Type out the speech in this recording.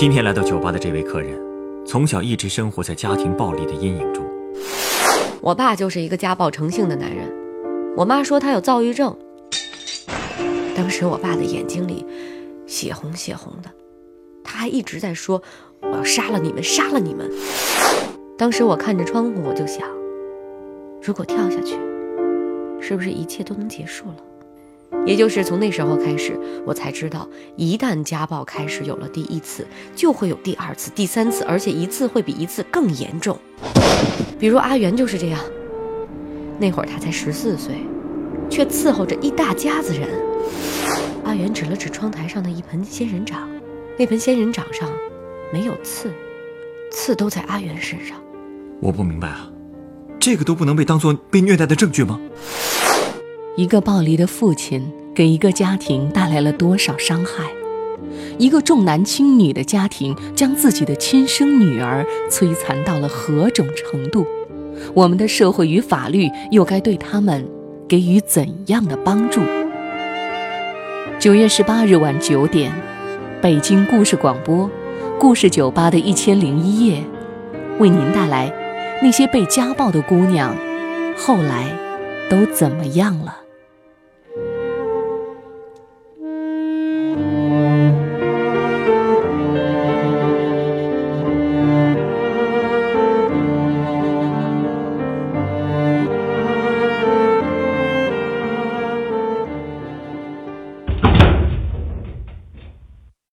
今天来到酒吧的这位客人，从小一直生活在家庭暴力的阴影中。我爸就是一个家暴成性的男人，我妈说他有躁郁症。当时我爸的眼睛里血红血红的，他还一直在说：“我要杀了你们，杀了你们。”当时我看着窗户，我就想，如果跳下去，是不是一切都能结束了？也就是从那时候开始，我才知道，一旦家暴开始有了第一次，就会有第二次、第三次，而且一次会比一次更严重。比如阿元就是这样，那会儿他才十四岁，却伺候着一大家子人。阿元指了指窗台上的一盆仙人掌，那盆仙人掌上没有刺，刺都在阿元身上。我不明白啊，这个都不能被当做被虐待的证据吗？一个暴力的父亲给一个家庭带来了多少伤害？一个重男轻女的家庭将自己的亲生女儿摧残到了何种程度？我们的社会与法律又该对他们给予怎样的帮助？九月十八日晚九点，北京故事广播，故事酒吧的一千零一夜，为您带来那些被家暴的姑娘，后来都怎么样了？